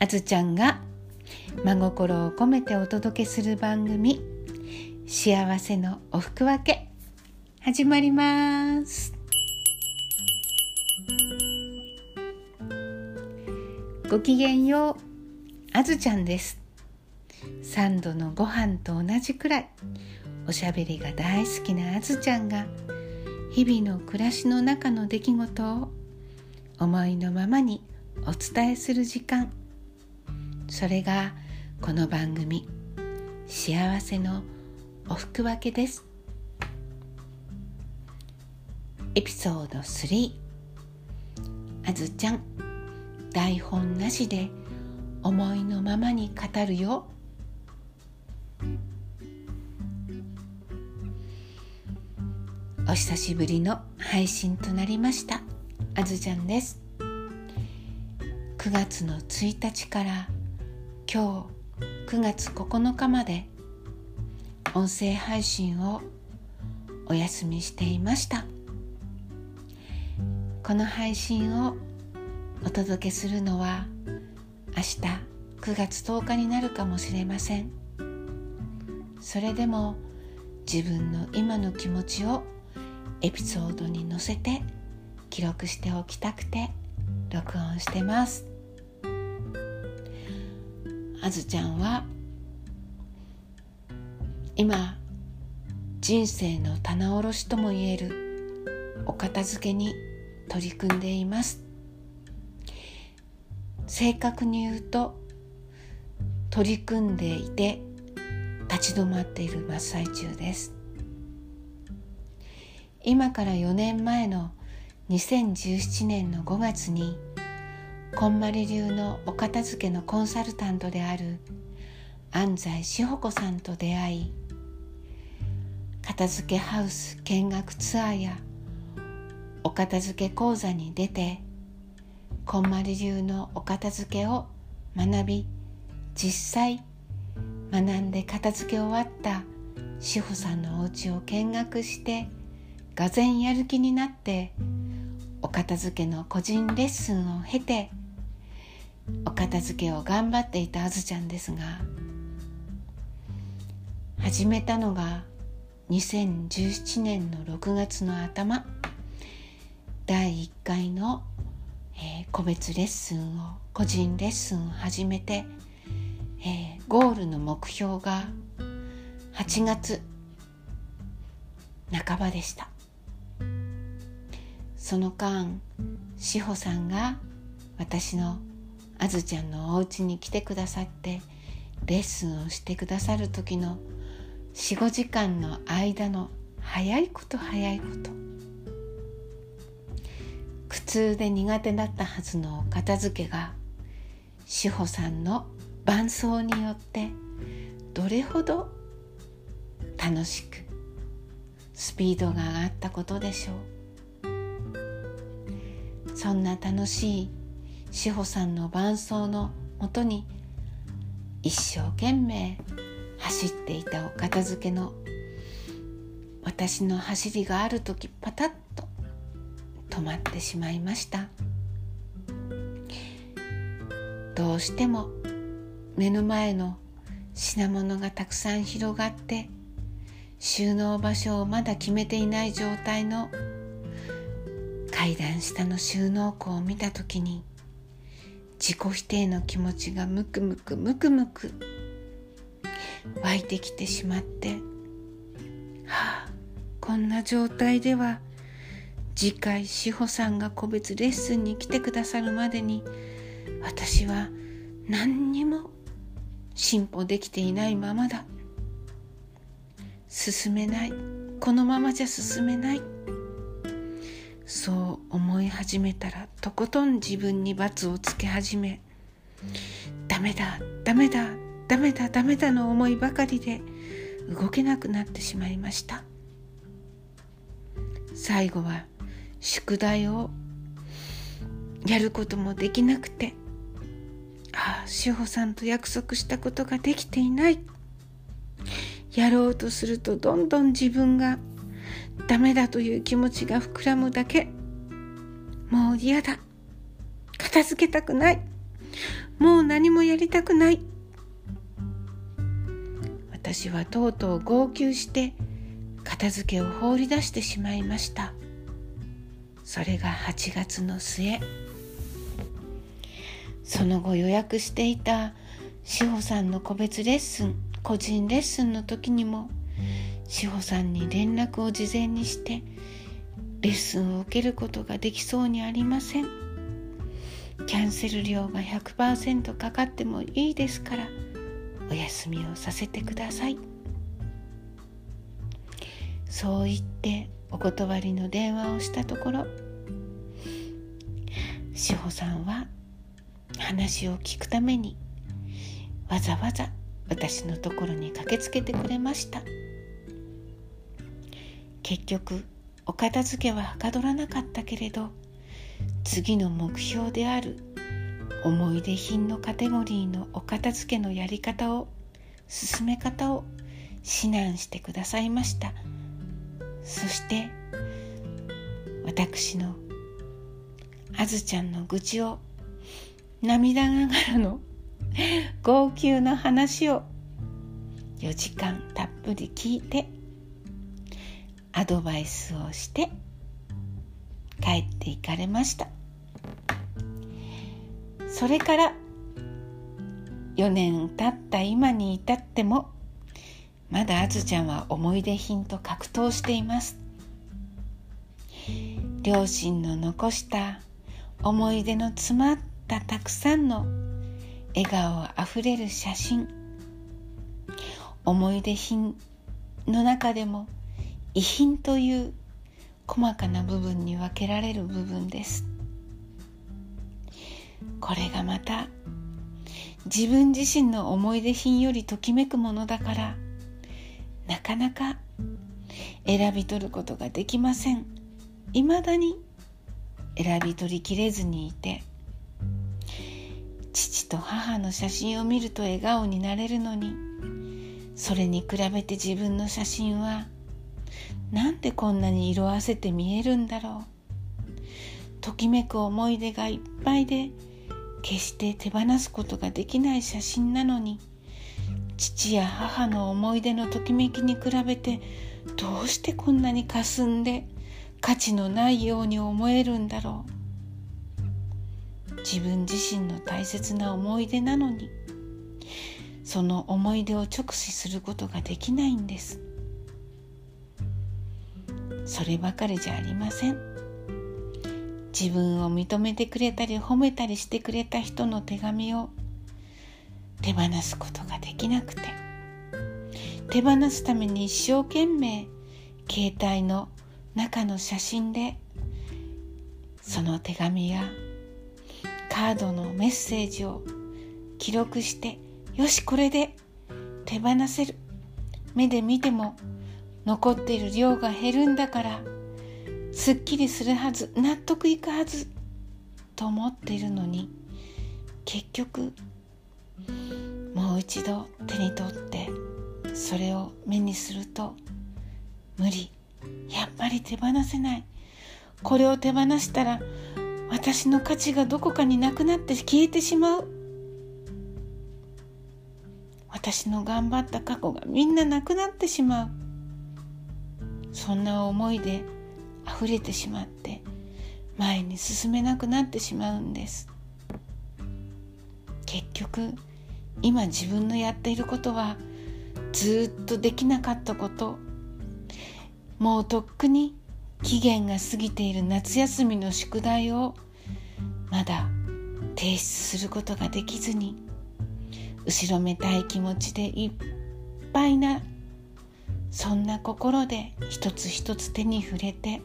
あずちゃんが真心を込めてお届けする番組幸せのおふくわけ始まります。ごきげんようあずちゃんです。3度のご飯と同じくらいおしゃべりが大好きなあずちゃんが日々の暮らしの中の出来事を思いのままにお伝えする時間。それがこの番組「幸せのおふくわけ」です。エピソード3あずちゃん台本なしで思いのままに語るよ。お久しぶりの配信となりましたあずちゃんです。9月の1日から今日9月9日まで音声配信をお休みしていました。この配信をお届けするのは明日9月10日になるかもしれません。それでも自分の今の気持ちをエピソードに載せて記録しておきたくて録音してます。あずちゃんは今人生の棚卸しともいえるお片付けに取り組んでいます。正確に言うと取り組んでいて立ち止まっている真っ最中です。今から4年前の2017年の5月にこんまり流のお片付けのコンサルタントである安西志保子さんと出会い片付けハウス見学ツアーやお片付け講座に出てこんまり流のお片付けを学び実際学んで片付け終わった志保さんのお家を見学してがぜんやる気になってお片付けの個人レッスンを経てお片付けを頑張っていたあずちゃんですが始めたのが2017年の6月の頭第1回の、えー、個別レッスンを個人レッスンを始めて、えー、ゴールの目標が8月半ばでした。その間志保さんが私のあずちゃんのお家に来てくださってレッスンをしてくださる時の45時間の間の早いこと早いこと。苦痛で苦手だったはずの片付けが志保さんの伴奏によってどれほど楽しくスピードが上がったことでしょう。そんな楽しい志保さんの伴奏のもとに一生懸命走っていたお片付けの私の走りがある時パタッと止まってしまいました。どうしても目の前の品物がたくさん広がって収納場所をまだ決めていない状態の階段下の収納庫を見た時に自己否定の気持ちがムクムクムクムク湧いてきてしまってはあこんな状態では次回志保さんが個別レッスンに来てくださるまでに私は何にも進歩できていないままだ。進めない。このままじゃ進めない。そう思い始めたらとことん自分に罰をつけ始めダメだダメだダメだダメだの思いばかりで動けなくなってしまいました。最後は宿題をやることもできなくてああ志保さんと約束したことができていない。やろうとするとどんどん自分がダメだという気持ちが膨らむだけ。もう嫌だ。片付けたくない。もう何もやりたくない。私はとうとう号泣して片付けを放り出してしまいました。それが8月の末。その後予約していた志保さんの個別レッスン個人レッスンの時にも志保さんに連絡を事前にしてレッスンを受けることができそうにありません。キャンセル料が100%かかってもいいですからお休みをさせてください。そう言ってお断りの電話をしたところ志保さんは話を聞くためにわざわざ私のところに駆けつけてくれました。結局お片付けははかどらなかったけれど次の目標である思い出品のカテゴリーのお片付けのやり方を進め方を指南してくださいました。そして私のあずちゃんの愚痴を涙ながらの号泣の話を4時間たっぷり聞いてアドバイスをして帰っていかれました。それから4年経った今に至ってもまだあずちゃんは思い出品と格闘しています。両親の残した思い出の詰まったたくさんの笑顔あふれる写真。思い出品の中でも遺品という細かな部分に分けられる部分です。これがまた自分自身の思い出品よりときめくものだからなかなか選び取ることができません。いまだに選び取りきれずにいて父と母の写真を見ると笑顔になれるのにそれに比べて自分の写真はなんでこんなに色あせて見えるんだろう。ときめく思い出がいっぱいで決して手放すことができない写真なのに父や母の思い出のときめきに比べてどうしてこんなに霞んで価値のないように思えるんだろう。自分自身の大切な思い出なのにその思い出を直視することができないんです。そればかりじゃありません。自分を認めてくれたり褒めたりしてくれた人の手紙を手放すことができなくて手放すために一生懸命携帯の中の写真でその手紙やカードのメッセージを記録してよしこれで手放せる。目で見ても残っている量が減るんだからすっきりするはず納得いくはずと思っているのに結局もう一度手に取ってそれを目にすると無理。やっぱり手放せない。これを手放したら私の価値がどこかになくなって消えてしまう。私の頑張った過去がみんななくなってしまう。そんな思いで溢れてしまって前に進めなくなってしまうんです。結局今自分のやっていることはずっとできなかったこと。もうとっくに期限が過ぎている夏休みの宿題をまだ提出することができずに後ろめたい気持ちでいっぱいなそんな心で一つ一つ手に触れて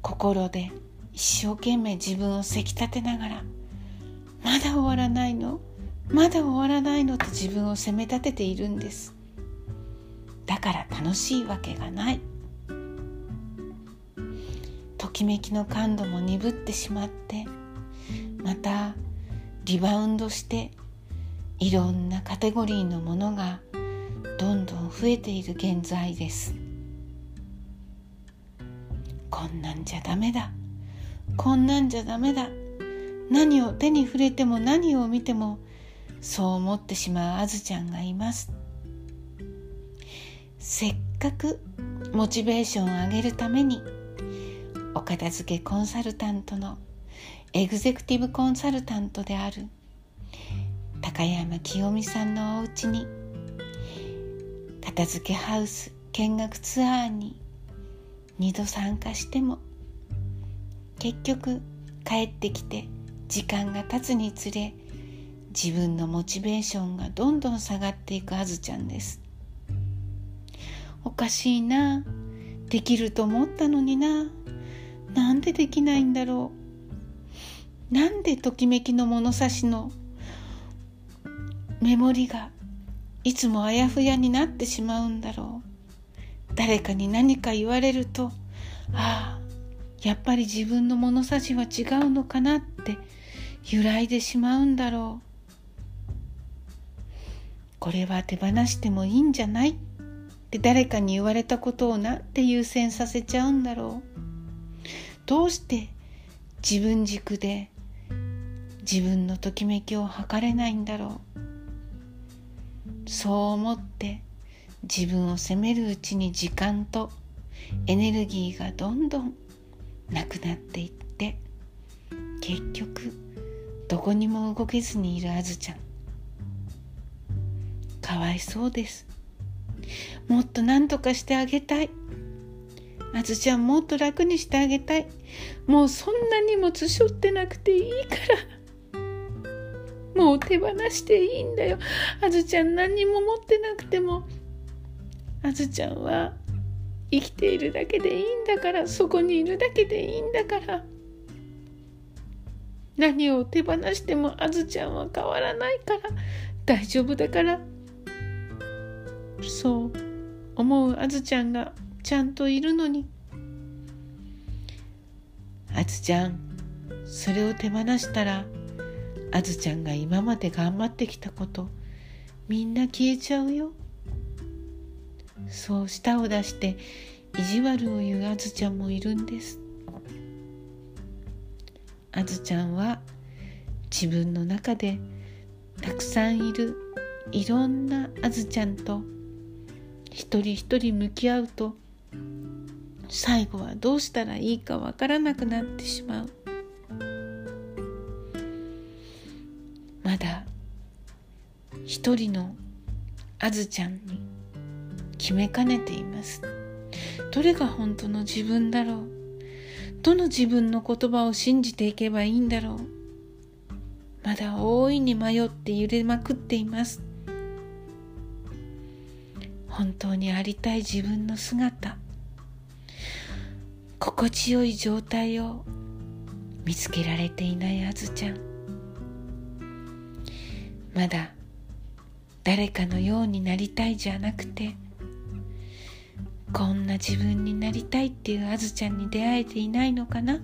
心で一生懸命自分をせき立てながらまだ終わらないの？まだ終わらないのと自分を責め立てているんです。だから楽しいわけがない。ときめきの感度も鈍ってしまってまたリバウンドしていろんなカテゴリーのものがどんどん増えている現在です。こんなんじゃダメだ。こんなんじゃダメだ。何を手に触れても何を見てもそう思ってしまうあずちゃんがいます。せっかくモチベーションを上げるためにお片付けコンサルタントのエグゼクティブコンサルタントである高山清美さんのお家に片付けハウス見学ツアーに2度参加しても結局帰ってきて時間が経つにつれ自分のモチベーションがどんどん下がっていくあずちゃんです。おかしいなできると思ったのにななんでできないんだろう。なんでときめきの物差しのメモリがいつもあやふやになってしまうんだろう。誰かに何か言われるとああやっぱり自分の物差しは違うのかなって揺らいでしまうんだろう。これは手放してもいいんじゃない？って誰かに言われたことをなんて優先させちゃうんだろう。どうして自分軸で自分のときめきを測れないんだろう。そう思って自分を責めるうちに時間とエネルギーがどんどんなくなっていって結局どこにも動けずにいるあずちゃん。かわいそうです。もっと何とかしてあげたい。あずちゃんもっと楽にしてあげたい。もうそんな荷物背負ってなくていいから。もう手放していいんだよ。あずちゃん何にも持ってなくても。あずちゃんは生きているだけでいいんだから。そこにいるだけでいいんだから。何を手放してもあずちゃんは変わらないから。大丈夫だから。そう思うあずちゃんがちゃんといるのに。あずちゃんそれを手放したらあずちゃんが今まで頑張ってきたことみんな消えちゃうよ。そう舌を出して意地悪を言うあずちゃんもいるんです。あずちゃんは自分の中でたくさんいるいろんなあずちゃんと一人一人向き合うと最後はどうしたらいいかわからなくなってしまう。まだ一人のあずちゃんに決めかねています。どれが本当の自分だろう？どの自分の言葉を信じていけばいいんだろう？まだ大いに迷って揺れまくっています。本当にありたい自分の姿。心地よい状態を見つけられていないあずちゃん。まだ誰かのようになりたいじゃなくてこんな自分になりたいっていうあずちゃんに出会えていないのかな？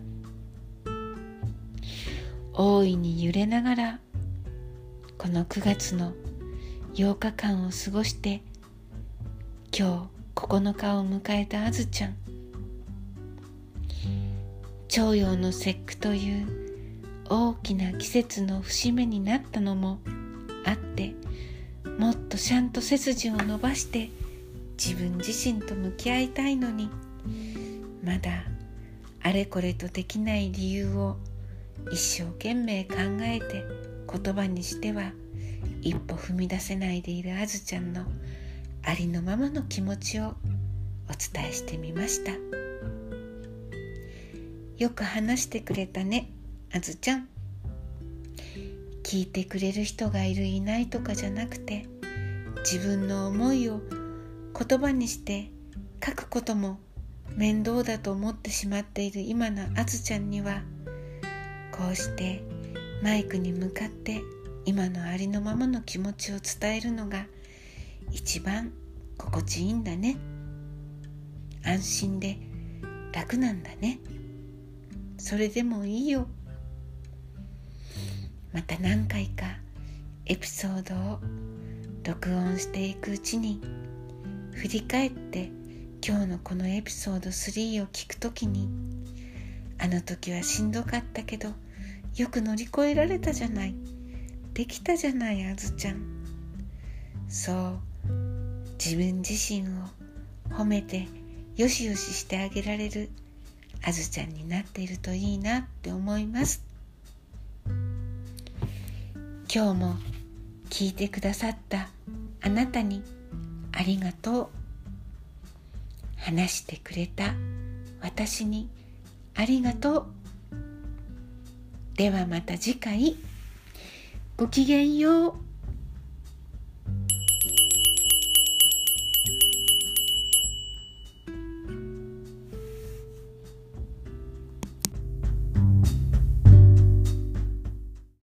大いに揺れながらこの9月の8日間を過ごして今日9日を迎えたあずちゃん。徴用の節句という大きな季節の節目になったのもあってもっとちゃんと背筋を伸ばして自分自身と向き合いたいのにまだあれこれとできない理由を一生懸命考えて言葉にしては一歩踏み出せないでいるあずちゃんのありのままの気持ちをお伝えしてみました。よく話してくれたねあずちゃん。聞いてくれる人がいるいないとかじゃなくて自分の思いを言葉にして書くことも面倒だと思ってしまっている今のあずちゃんにはこうしてマイクに向かって今のありのままの気持ちを伝えるのが一番心地いいんだね。安心で楽なんだね。それでもいいよ。また何回かエピソードを録音していくうちに振り返って今日のこのエピソード3を聞くときにあの時はしんどかったけどよく乗り越えられたじゃない。できたじゃないあずちゃん。そう自分自身を褒めてよしよししてあげられるあずちゃんになっているといいなって思います。今日も聞いてくださったあなたにありがとう。話してくれた私にありがとう。ではまた次回。ごきげんよう。